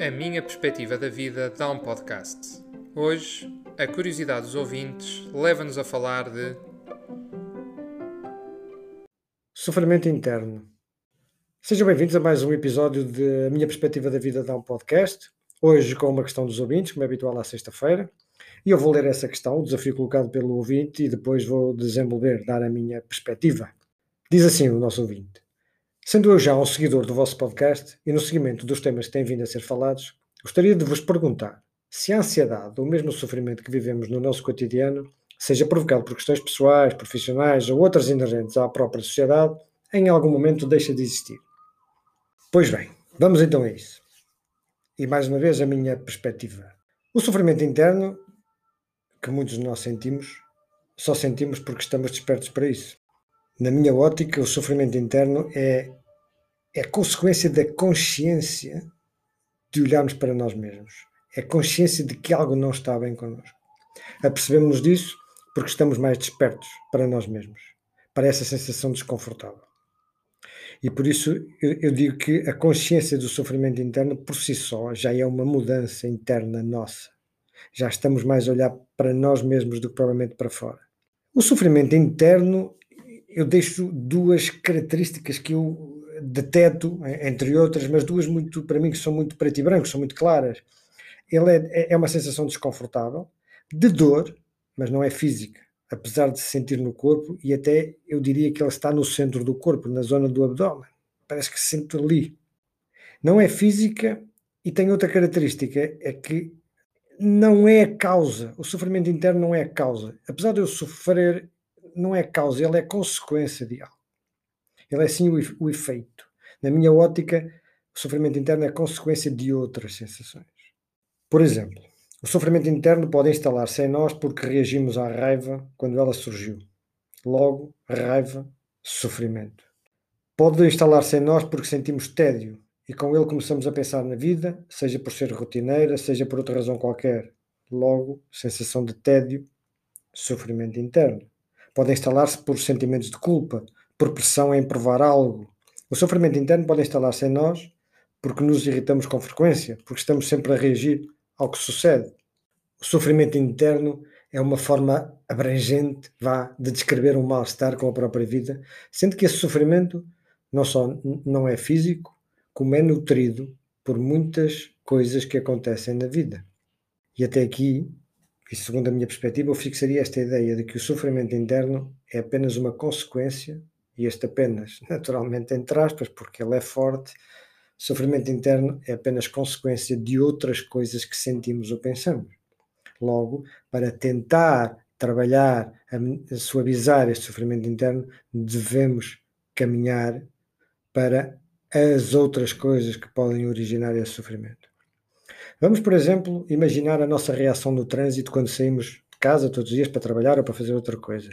A minha perspectiva da vida dá um podcast. Hoje, a curiosidade dos ouvintes leva-nos a falar de. Sofrimento interno. Sejam bem-vindos a mais um episódio de A Minha Perspectiva da Vida dá um podcast. Hoje com uma questão dos ouvintes, como é habitual à sexta-feira. E eu vou ler essa questão, o desafio colocado pelo ouvinte, e depois vou desenvolver, dar a minha perspectiva. Diz assim o nosso ouvinte. Sendo eu já um seguidor do vosso podcast e no seguimento dos temas que têm vindo a ser falados, gostaria de vos perguntar se a ansiedade ou mesmo o sofrimento que vivemos no nosso cotidiano, seja provocado por questões pessoais, profissionais ou outras inerentes à própria sociedade, em algum momento deixa de existir. Pois bem, vamos então a isso. E mais uma vez a minha perspectiva. O sofrimento interno, que muitos de nós sentimos, só sentimos porque estamos despertos para isso. Na minha ótica, o sofrimento interno é, é consequência da consciência de olharmos para nós mesmos. É consciência de que algo não está bem connosco. Apercebemos-nos disso porque estamos mais despertos para nós mesmos, para essa sensação desconfortável. E por isso eu, eu digo que a consciência do sofrimento interno por si só já é uma mudança interna nossa. Já estamos mais a olhar para nós mesmos do que provavelmente para fora. O sofrimento interno eu deixo duas características que eu deteto, entre outras, mas duas muito, para mim, que são muito preto e branco, são muito claras. Ele é, é uma sensação desconfortável, de dor, mas não é física, apesar de se sentir no corpo, e até eu diria que ele está no centro do corpo, na zona do abdômen. Parece que se sente ali. Não é física e tem outra característica, é que não é a causa, o sofrimento interno não é a causa. Apesar de eu sofrer não é causa, ele é consequência de algo. Ele é sim o, o efeito. Na minha ótica, o sofrimento interno é consequência de outras sensações. Por exemplo, o sofrimento interno pode instalar-se em nós porque reagimos à raiva quando ela surgiu. Logo, raiva, sofrimento. Pode instalar-se em nós porque sentimos tédio e com ele começamos a pensar na vida, seja por ser rotineira, seja por outra razão qualquer. Logo, sensação de tédio, sofrimento interno podem instalar-se por sentimentos de culpa, por pressão em provar algo. O sofrimento interno pode instalar-se em nós porque nos irritamos com frequência, porque estamos sempre a reagir ao que sucede. O sofrimento interno é uma forma abrangente, vá, de descrever um mal-estar com a própria vida, sendo que esse sofrimento não só não é físico, como é nutrido por muitas coisas que acontecem na vida. E até aqui e segundo a minha perspectiva, eu fixaria esta ideia de que o sofrimento interno é apenas uma consequência, e este apenas, naturalmente, entre aspas, porque ele é forte, sofrimento interno é apenas consequência de outras coisas que sentimos ou pensamos. Logo, para tentar trabalhar, suavizar este sofrimento interno, devemos caminhar para as outras coisas que podem originar esse sofrimento. Vamos, por exemplo, imaginar a nossa reação no trânsito quando saímos de casa todos os dias para trabalhar ou para fazer outra coisa.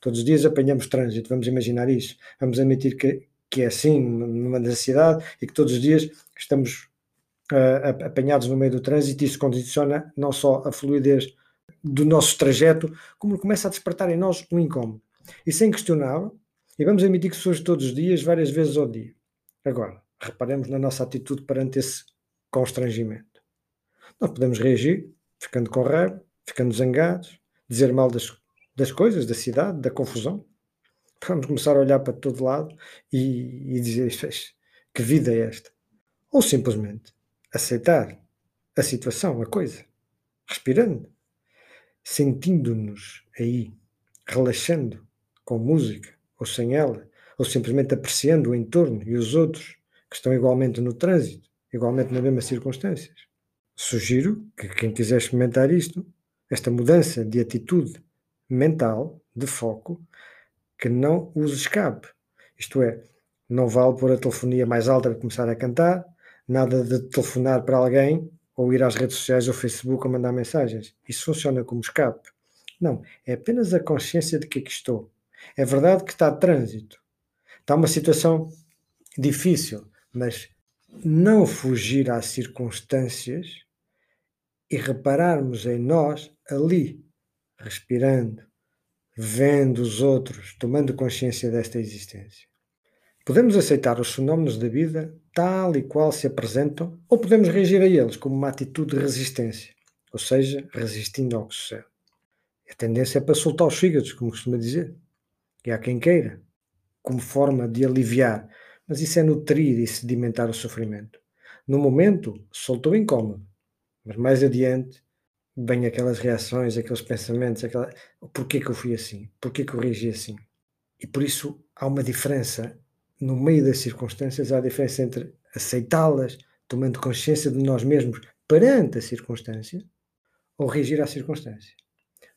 Todos os dias apanhamos trânsito, vamos imaginar isso. Vamos admitir que, que é assim numa cidade e que todos os dias estamos uh, apanhados no meio do trânsito e isso condiciona não só a fluidez do nosso trajeto, como começa a despertar em nós um incómodo. Isso é inquestionável e vamos admitir que surge todos os dias, várias vezes ao dia. Agora, reparemos na nossa atitude perante esse constrangimento. Nós podemos reagir, ficando com raiva, ficando zangados, dizer mal das, das coisas, da cidade, da confusão. Vamos começar a olhar para todo lado e, e dizer que vida é esta? Ou simplesmente aceitar a situação, a coisa, respirando, sentindo-nos aí, relaxando com música ou sem ela, ou simplesmente apreciando o entorno e os outros que estão igualmente no trânsito, igualmente nas mesmas circunstâncias. Sugiro que quem quiser experimentar isto, esta mudança de atitude mental, de foco, que não use escape. Isto é, não vale pôr a telefonia mais alta para começar a cantar, nada de telefonar para alguém ou ir às redes sociais ou Facebook a mandar mensagens. Isso funciona como escape. Não, é apenas a consciência de que aqui estou. É verdade que está de trânsito. Está uma situação difícil, mas não fugir às circunstâncias e repararmos em nós ali, respirando, vendo os outros, tomando consciência desta existência. Podemos aceitar os fenómenos da vida tal e qual se apresentam, ou podemos reagir a eles como uma atitude de resistência, ou seja, resistindo ao que sucede. A tendência é para soltar os fígados, como costuma dizer, e há quem queira, como forma de aliviar, mas isso é nutrir e sedimentar o sofrimento. No momento, soltou incómodo, mas mais adiante vêm aquelas reações, aqueles pensamentos, aquela... porquê que eu fui assim? Porquê que eu reagi assim? E por isso há uma diferença, no meio das circunstâncias, há a diferença entre aceitá-las, tomando consciência de nós mesmos perante a circunstância, ou reagir à circunstância.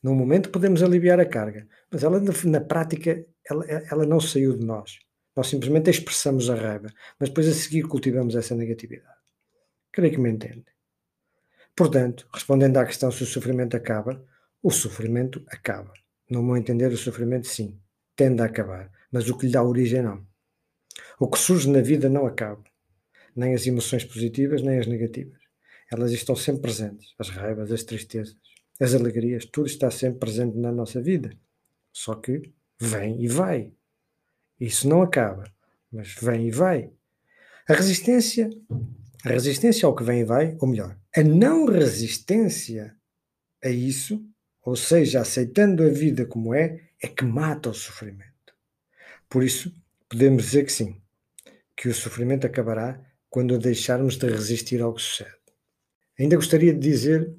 No momento podemos aliviar a carga, mas ela na prática ela, ela não saiu de nós. Nós simplesmente expressamos a raiva, mas depois a seguir cultivamos essa negatividade. Creio que me entende. Portanto, respondendo à questão se o sofrimento acaba, o sofrimento acaba. No meu entender, o sofrimento sim, tende a acabar, mas o que lhe dá origem não. O que surge na vida não acaba, nem as emoções positivas, nem as negativas. Elas estão sempre presentes, as raivas, as tristezas, as alegrias, tudo está sempre presente na nossa vida. Só que vem e vai. Isso não acaba, mas vem e vai. A resistência, a resistência ao que vem e vai, ou melhor, a não resistência a isso, ou seja, aceitando a vida como é, é que mata o sofrimento. Por isso, podemos dizer que sim, que o sofrimento acabará quando deixarmos de resistir ao que sucede. Ainda gostaria de dizer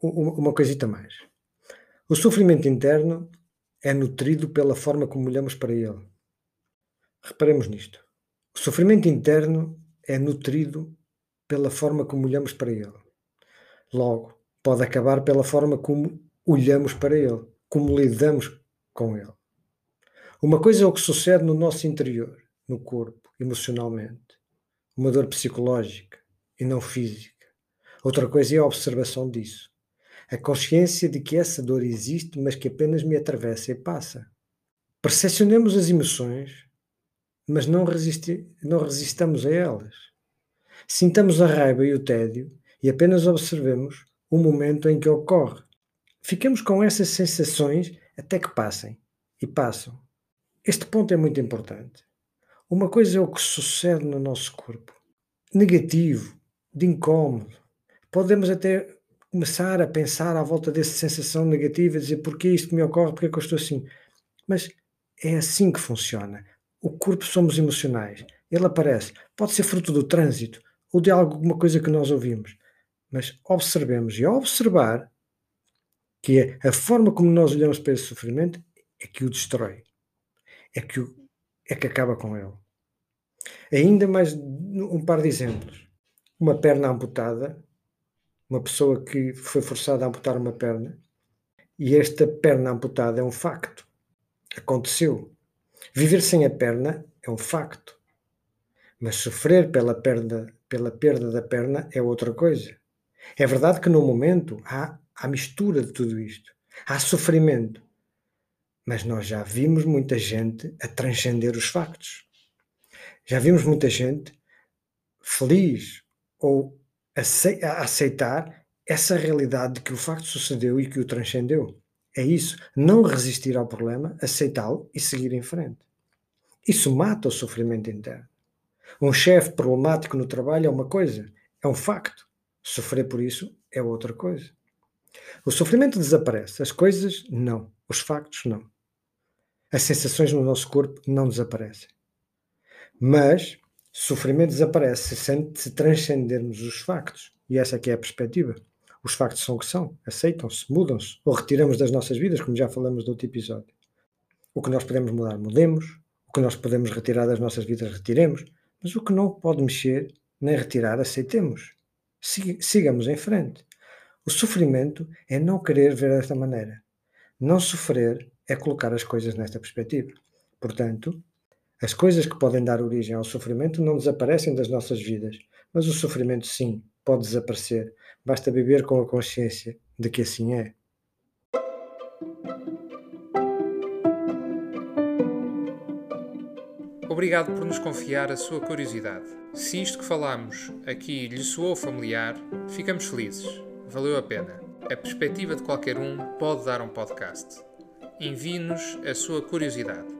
uma coisita mais. O sofrimento interno é nutrido pela forma como olhamos para ele. Reparemos nisto. O sofrimento interno é nutrido pela forma como olhamos para ele. Logo, pode acabar pela forma como olhamos para ele, como lidamos com ele. Uma coisa é o que sucede no nosso interior, no corpo, emocionalmente, uma dor psicológica e não física. Outra coisa é a observação disso a consciência de que essa dor existe, mas que apenas me atravessa e passa. Percepcionemos as emoções, mas não, resisti não resistamos a elas. Sintamos a raiva e o tédio e apenas observemos o momento em que ocorre. Fiquemos com essas sensações até que passem. E passam. Este ponto é muito importante. Uma coisa é o que sucede no nosso corpo. Negativo, de incómodo. Podemos até começar a pensar à volta dessa sensação negativa, dizer porque isto me ocorre, porque é que eu estou assim. Mas é assim que funciona. O corpo somos emocionais. Ele aparece. Pode ser fruto do trânsito ou de alguma coisa que nós ouvimos. Mas observemos e ao observar que é a forma como nós olhamos para esse sofrimento é que o destrói. É que, o, é que acaba com ele. Ainda mais um par de exemplos. Uma perna amputada uma pessoa que foi forçada a amputar uma perna e esta perna amputada é um facto. Aconteceu. Viver sem a perna é um facto. Mas sofrer pela perda, pela perda da perna é outra coisa. É verdade que no momento há a mistura de tudo isto. Há sofrimento. Mas nós já vimos muita gente a transcender os factos. Já vimos muita gente feliz ou a aceitar essa realidade de que o facto sucedeu e que o transcendeu. É isso. Não resistir ao problema, aceitá-lo e seguir em frente. Isso mata o sofrimento interno. Um chefe problemático no trabalho é uma coisa, é um facto. Sofrer por isso é outra coisa. O sofrimento desaparece, as coisas não, os factos não. As sensações no nosso corpo não desaparecem. Mas Sofrimento desaparece se, transcendermos os factos. E essa aqui é a perspectiva. Os factos são o que são, aceitam-se, mudam-se, ou retiramos das nossas vidas, como já falamos do outro episódio. O que nós podemos mudar, mudemos. Que nós podemos retirar das nossas vidas, retiremos. Mas o que não pode mexer, nem retirar, aceitemos. Sigamos em frente. O sofrimento é não querer ver desta maneira. Não sofrer é colocar as coisas nesta perspectiva. Portanto, as coisas que podem dar origem ao sofrimento não desaparecem das nossas vidas, mas o sofrimento, sim, pode desaparecer. Basta viver com a consciência de que assim é. Obrigado por nos confiar a sua curiosidade. Se isto que falamos aqui lhe soou familiar, ficamos felizes. Valeu a pena. A perspectiva de qualquer um pode dar um podcast. envie-nos a sua curiosidade.